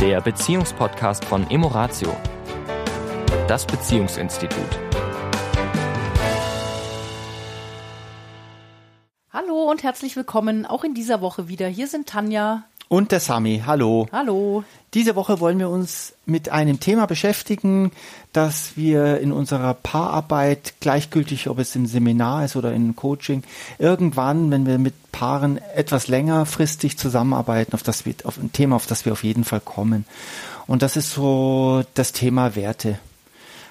der Beziehungspodcast von Emoratio, das Beziehungsinstitut. Hallo und herzlich willkommen auch in dieser Woche wieder. Hier sind Tanja und der Sami. Hallo. Hallo. Diese Woche wollen wir uns mit einem Thema beschäftigen, das wir in unserer Paararbeit, gleichgültig ob es im Seminar ist oder im Coaching, irgendwann, wenn wir mit Paaren etwas längerfristig zusammenarbeiten, auf das wir, auf ein Thema, auf das wir auf jeden Fall kommen. Und das ist so das Thema Werte.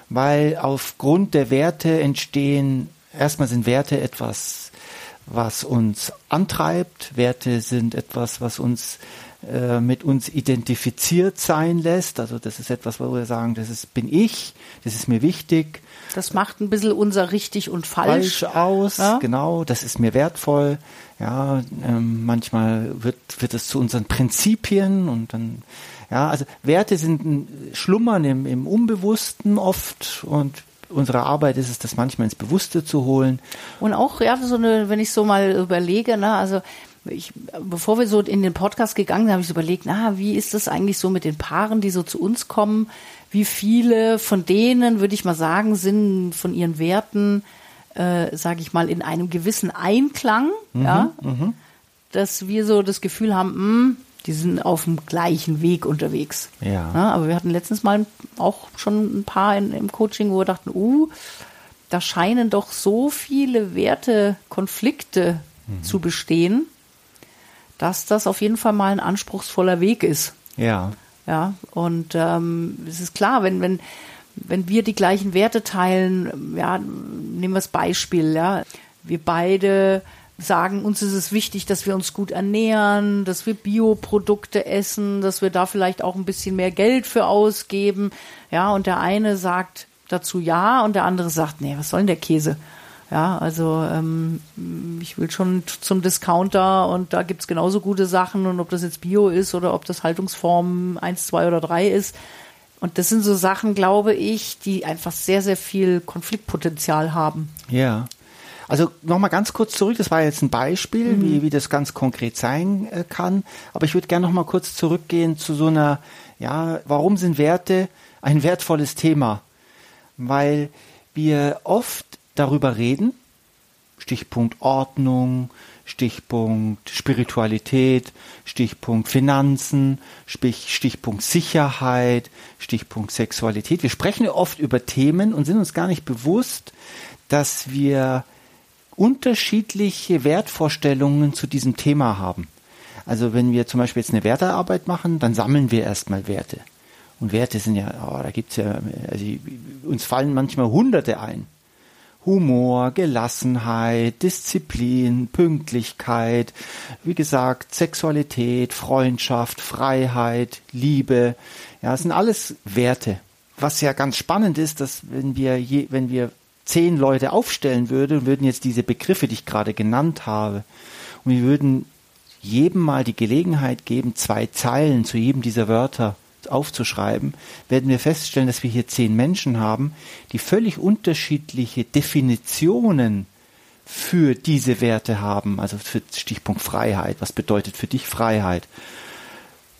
Weil aufgrund der Werte entstehen, erstmal sind Werte etwas, was uns antreibt. Werte sind etwas, was uns äh, mit uns identifiziert sein lässt. Also das ist etwas, wo wir sagen, das ist, bin ich, das ist mir wichtig. Das macht ein bisschen unser richtig und falsch, falsch aus, ja? genau, das ist mir wertvoll. Ja, ähm, manchmal wird, wird es zu unseren Prinzipien und dann, ja, also Werte sind schlummern im, im Unbewussten oft und unsere Arbeit ist es, das manchmal ins Bewusste zu holen. Und auch, ja, so eine, wenn ich so mal überlege, ne, also ich, bevor wir so in den Podcast gegangen sind, habe ich so überlegt, na, wie ist das eigentlich so mit den Paaren, die so zu uns kommen? Wie viele von denen, würde ich mal sagen, sind von ihren Werten, äh, sage ich mal, in einem gewissen Einklang, mhm, ja, mhm. dass wir so das Gefühl haben, mh, hm, die sind auf dem gleichen Weg unterwegs. Ja. ja. aber wir hatten letztens mal auch schon ein paar in, im Coaching, wo wir dachten, uh, da scheinen doch so viele Wertekonflikte mhm. zu bestehen dass das auf jeden Fall mal ein anspruchsvoller Weg ist. Ja. Ja, und ähm, es ist klar, wenn, wenn, wenn wir die gleichen Werte teilen, ja, nehmen wir das Beispiel, ja, wir beide sagen, uns ist es wichtig, dass wir uns gut ernähren, dass wir Bioprodukte essen, dass wir da vielleicht auch ein bisschen mehr Geld für ausgeben. Ja, und der eine sagt dazu ja und der andere sagt, nee, was soll denn der Käse? Ja, also ähm, ich will schon zum Discounter und da gibt's genauso gute Sachen und ob das jetzt Bio ist oder ob das Haltungsform eins, zwei oder drei ist. Und das sind so Sachen, glaube ich, die einfach sehr, sehr viel Konfliktpotenzial haben. Ja. Also nochmal ganz kurz zurück, das war jetzt ein Beispiel, mhm. wie, wie das ganz konkret sein äh, kann. Aber ich würde gerne nochmal kurz zurückgehen zu so einer, ja, warum sind Werte ein wertvolles Thema? Weil wir oft darüber reden. Stichpunkt Ordnung, Stichpunkt Spiritualität, Stichpunkt Finanzen, Stichpunkt Sicherheit, Stichpunkt Sexualität. Wir sprechen oft über Themen und sind uns gar nicht bewusst, dass wir unterschiedliche Wertvorstellungen zu diesem Thema haben. Also wenn wir zum Beispiel jetzt eine Wertearbeit machen, dann sammeln wir erstmal Werte. Und Werte sind ja, oh, da gibt's ja, also uns fallen manchmal Hunderte ein. Humor, Gelassenheit, Disziplin, Pünktlichkeit, wie gesagt, Sexualität, Freundschaft, Freiheit, Liebe. Ja, das sind alles Werte. Was ja ganz spannend ist, dass wenn wir je, wenn wir zehn Leute aufstellen würden, würden jetzt diese Begriffe, die ich gerade genannt habe, und wir würden jedem mal die Gelegenheit geben, zwei Zeilen zu jedem dieser Wörter aufzuschreiben, werden wir feststellen, dass wir hier zehn Menschen haben, die völlig unterschiedliche Definitionen für diese Werte haben. Also für Stichpunkt Freiheit. Was bedeutet für dich Freiheit?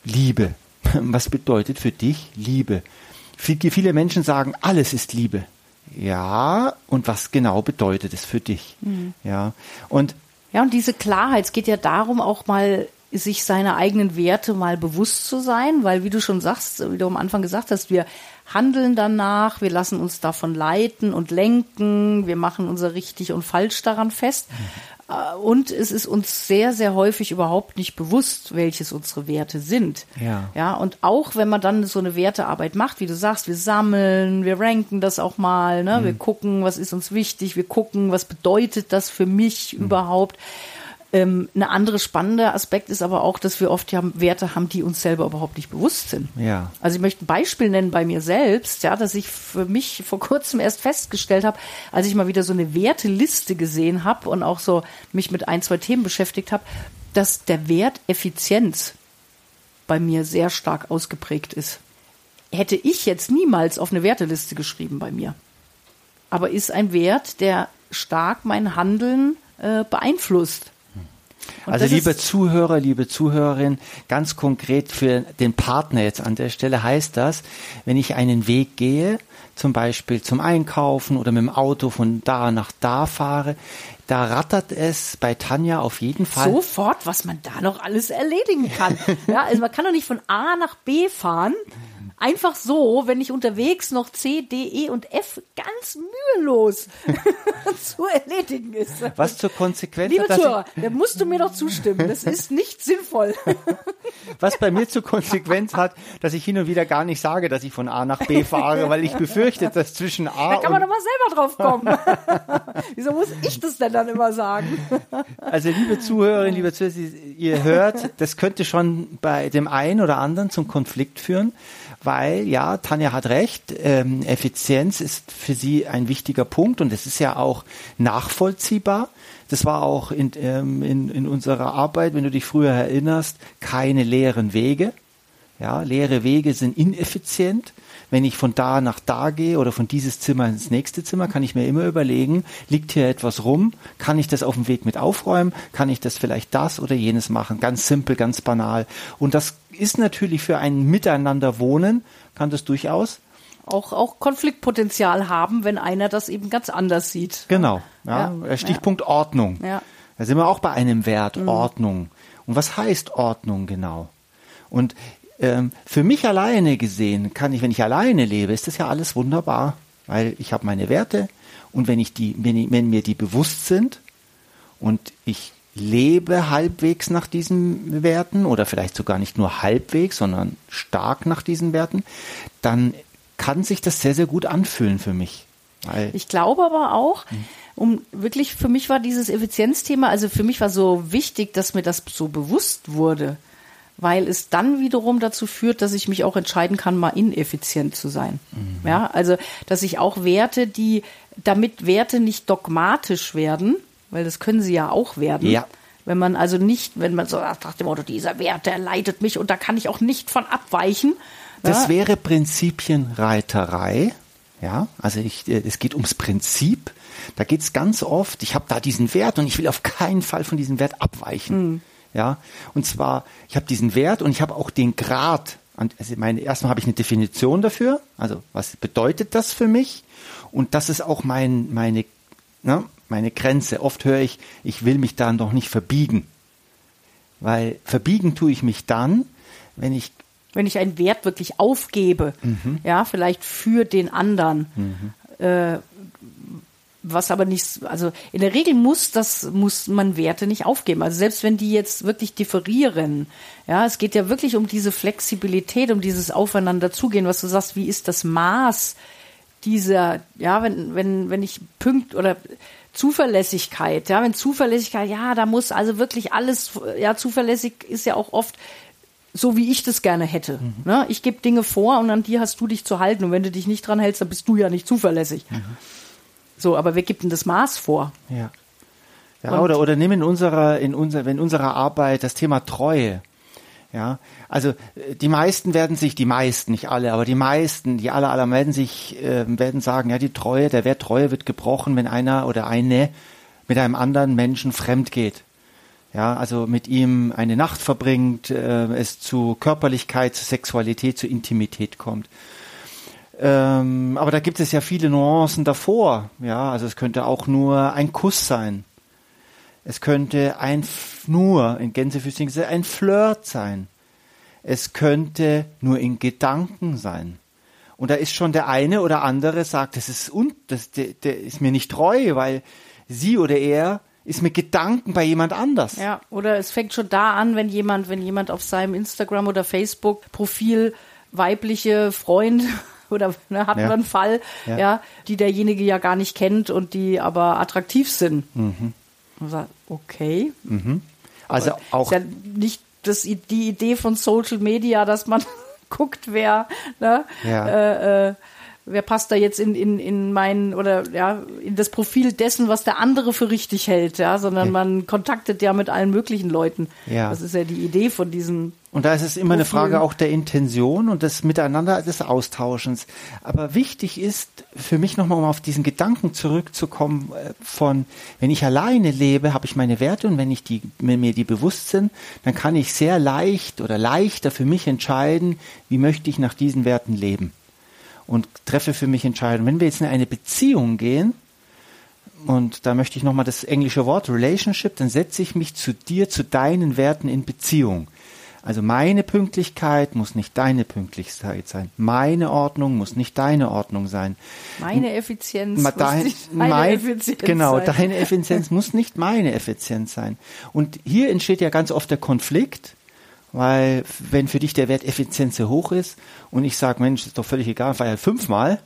Liebe. Was bedeutet für dich Liebe? Viele Menschen sagen, alles ist Liebe. Ja, und was genau bedeutet es für dich? Mhm. Ja, und ja, und diese Klarheit, es geht ja darum, auch mal sich seiner eigenen Werte mal bewusst zu sein, weil wie du schon sagst, wie du am Anfang gesagt hast, wir handeln danach, wir lassen uns davon leiten und lenken, wir machen unser richtig und falsch daran fest. Mhm. Und es ist uns sehr, sehr häufig überhaupt nicht bewusst, welches unsere Werte sind. Ja. Ja, und auch wenn man dann so eine Wertearbeit macht, wie du sagst, wir sammeln, wir ranken das auch mal, ne? Mhm. wir gucken, was ist uns wichtig, wir gucken, was bedeutet das für mich mhm. überhaupt. Ähm, eine andere spannende Aspekt ist aber auch, dass wir oft ja Werte haben, die uns selber überhaupt nicht bewusst sind. Ja. Also ich möchte ein Beispiel nennen bei mir selbst, ja, dass ich für mich vor kurzem erst festgestellt habe, als ich mal wieder so eine Werteliste gesehen habe und auch so mich mit ein, zwei Themen beschäftigt habe, dass der Wert Effizienz bei mir sehr stark ausgeprägt ist. Hätte ich jetzt niemals auf eine Werteliste geschrieben bei mir. Aber ist ein Wert, der stark mein Handeln äh, beeinflusst. Und also liebe Zuhörer, liebe Zuhörerin, ganz konkret für den Partner jetzt an der Stelle heißt das, wenn ich einen Weg gehe, zum Beispiel zum Einkaufen oder mit dem Auto von da nach da fahre, da rattert es bei Tanja auf jeden Fall. sofort, was man da noch alles erledigen kann. ja, also man kann doch nicht von A nach B fahren. Einfach so, wenn ich unterwegs noch C, D, E und F ganz mühelos zu erledigen ist. Was zur Konsequenz Liebe hat, Zuhörer, da musst du mir doch zustimmen. Das ist nicht sinnvoll. was bei mir zur Konsequenz hat, dass ich hin und wieder gar nicht sage, dass ich von A nach B fahre, weil ich befürchte, dass zwischen A Da kann man doch mal selber drauf kommen. Wieso muss ich das denn dann immer sagen? Also liebe Zuhörerinnen, liebe Zuhörer, ihr hört, das könnte schon bei dem einen oder anderen zum Konflikt führen, weil ja, Tanja hat recht, ähm, Effizienz ist für sie ein wichtiger Punkt und es ist ja auch nachvollziehbar. Das war auch in, ähm, in, in unserer Arbeit, wenn du dich früher erinnerst, keine leeren Wege. Ja, leere Wege sind ineffizient. Wenn ich von da nach da gehe oder von dieses Zimmer ins nächste Zimmer, kann ich mir immer überlegen, liegt hier etwas rum? Kann ich das auf dem Weg mit aufräumen? Kann ich das vielleicht das oder jenes machen? Ganz simpel, ganz banal. Und das ist natürlich für ein Miteinander wohnen, kann das durchaus. Auch, auch Konfliktpotenzial haben, wenn einer das eben ganz anders sieht. Genau. Ja, Ja, Stichpunkt Ordnung. Ja. Da sind wir auch bei einem Wert, Ordnung. Und was heißt Ordnung genau? Und ähm, für mich alleine gesehen, kann ich, wenn ich alleine lebe, ist das ja alles wunderbar, weil ich habe meine Werte und wenn ich die, wenn, ich, wenn mir die bewusst sind und ich lebe halbwegs nach diesen Werten oder vielleicht sogar nicht nur halbwegs, sondern stark nach diesen Werten, dann kann sich das sehr, sehr gut anfühlen für mich. Weil Ich glaube aber auch, um wirklich, für mich war dieses Effizienzthema, also für mich war so wichtig, dass mir das so bewusst wurde, weil es dann wiederum dazu führt, dass ich mich auch entscheiden kann, mal ineffizient zu sein. Ja, also, dass ich auch Werte, die, damit Werte nicht dogmatisch werden, weil das können sie ja auch werden. Ja. Wenn man also nicht, wenn man so sagt, nach dem Motto, dieser Wert, der leitet mich und da kann ich auch nicht von abweichen. Das ja, wäre Prinzipienreiterei. Ja, also ich, äh, es geht ums Prinzip. Da geht es ganz oft, ich habe da diesen Wert und ich will auf keinen Fall von diesem Wert abweichen. Ja, und zwar, ich habe diesen Wert und ich habe auch den Grad. Also meine, erstmal habe ich eine Definition dafür. Also was bedeutet das für mich? Und das ist auch mein, meine, ne, meine Grenze. Oft höre ich, ich will mich da noch nicht verbiegen. Weil verbiegen tue ich mich dann, wenn ich wenn ich einen Wert wirklich aufgebe, ja, vielleicht für den anderen, äh, was aber nicht, also in der Regel muss das, muss man Werte nicht aufgeben. Also selbst wenn die jetzt wirklich differieren, ja, es geht ja wirklich um diese Flexibilität, um dieses Aufeinander zugehen, was du sagst, wie ist das Maß dieser, ja, wenn, wenn, wenn ich pünkt oder Zuverlässigkeit, ja, wenn Zuverlässigkeit, ja, da muss also wirklich alles, ja, zuverlässig ist ja auch oft so, wie ich das gerne hätte. Ne? Ich gebe Dinge vor und an die hast du dich zu halten und wenn du dich nicht dran hältst, dann bist du ja nicht zuverlässig. So, aber wer gibt denn das Maß vor? Ja. Ja, Und- oder, oder nimm in unserer, in unserer, in unserer Arbeit das Thema Treue. Ja, also äh, die meisten werden sich, die meisten, nicht alle, aber die meisten, die aller, aller werden sich, äh, werden sagen, ja, die Treue, der Wert Treue wird gebrochen, wenn einer oder eine mit einem anderen Menschen fremd geht. Ja, also mit ihm eine Nacht verbringt, äh, es zu Körperlichkeit, zu Sexualität, zu Intimität kommt. Ähm, aber da gibt es ja viele Nuancen davor. Ja, also es könnte auch nur ein Kuss sein. Es könnte ein nur in Gänsefüßchen ein Flirt sein. Es könnte nur in Gedanken sein. Und da ist schon der eine oder andere sagt, das ist un, das, der, der ist mir nicht treu, weil sie oder er ist mit Gedanken bei jemand anders. Ja, oder es fängt schon da an, wenn jemand, wenn jemand auf seinem Instagram oder Facebook Profil weibliche Freunde oder ne, hatten Ja. wir einen Fall, Ja. ja. die derjenige ja gar nicht kennt und die aber attraktiv sind. Und man sagt, okay. Also auch Ist ja nicht das, die Idee von Social Media, dass man guckt, wer, ne, Ja. äh, äh, wer passt da jetzt in, in, in mein oder ja, in das Profil dessen, was der andere für richtig hält, ja, sondern ja. man kontaktet ja mit allen möglichen Leuten. Ja. Das ist ja die Idee von diesem und da ist es immer eine Frage auch der Intention und des Miteinander des Austauschens. Aber wichtig ist für mich nochmal, um auf diesen Gedanken zurückzukommen, äh, von, wenn ich alleine lebe, habe ich meine Werte und wenn ich die, wenn mir die bewusst sind, dann kann ich sehr leicht oder leichter für mich entscheiden, wie möchte ich nach diesen Werten leben. Und treffe für mich Entscheidungen. Wenn wir jetzt in eine Beziehung gehen, und da möchte ich nochmal das englische Wort Relationship, dann setze ich mich zu dir, zu deinen Werten in Beziehung. Also meine Pünktlichkeit muss nicht deine Pünktlichkeit sein. Meine Ordnung muss nicht deine Ordnung sein. Meine Effizienz Ma, dein, muss nicht meine mein, Effizienz genau, sein. Genau, deine Effizienz muss nicht meine Effizienz sein. Und hier entsteht ja ganz oft der Konflikt, weil wenn für dich der Wert Effizienz sehr hoch ist und ich sage, Mensch, ist doch völlig egal, war ja fünfmal,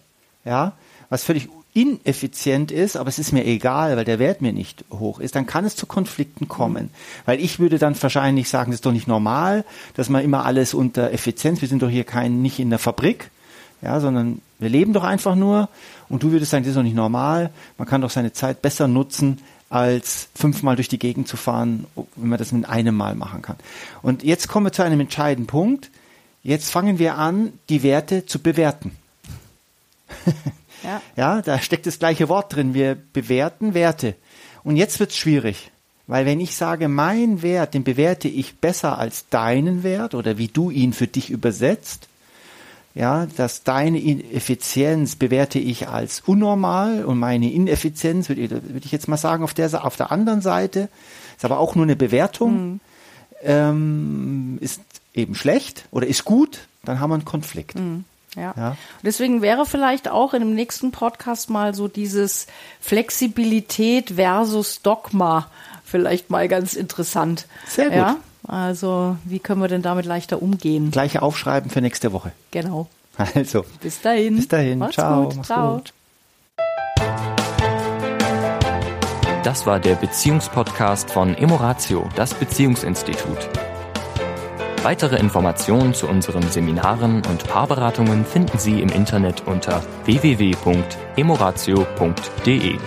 ja, was völlig ineffizient ist, aber es ist mir egal, weil der Wert mir nicht hoch ist, dann kann es zu Konflikten kommen. Weil ich würde dann wahrscheinlich sagen, das ist doch nicht normal, dass man immer alles unter Effizienz, wir sind doch hier kein, nicht in der Fabrik, ja, sondern wir leben doch einfach nur. Und du würdest sagen, das ist doch nicht normal, man kann doch seine Zeit besser nutzen, als fünfmal durch die Gegend zu fahren, wenn man das mit einem Mal machen kann. Und jetzt kommen wir zu einem entscheidenden Punkt. Jetzt fangen wir an, die Werte zu bewerten. Ja. ja, da steckt das gleiche Wort drin. Wir bewerten Werte. Und jetzt wird's schwierig. Weil wenn ich sage, mein Wert, den bewerte ich besser als deinen Wert oder wie du ihn für dich übersetzt, ja, dass deine Effizienz bewerte ich als unnormal und meine Ineffizienz, würde, würde ich jetzt mal sagen, auf der, auf der anderen Seite, ist aber auch nur eine Bewertung, mhm. ähm, ist eben schlecht oder ist gut, dann haben wir einen Konflikt. Mhm. Ja. ja. Deswegen wäre vielleicht auch in dem nächsten Podcast mal so dieses Flexibilität versus Dogma vielleicht mal ganz interessant. Sehr gut. Ja? Also, wie können wir denn damit leichter umgehen? Gleiche aufschreiben für nächste Woche. Genau. Also. Bis dahin. Bis dahin. Mach's Ciao. Gut. Ciao. Gut. Das war der Beziehungspodcast von Emoratio, das Beziehungsinstitut. Weitere Informationen zu unseren Seminaren und Paarberatungen finden Sie im Internet unter www.emoratio.de.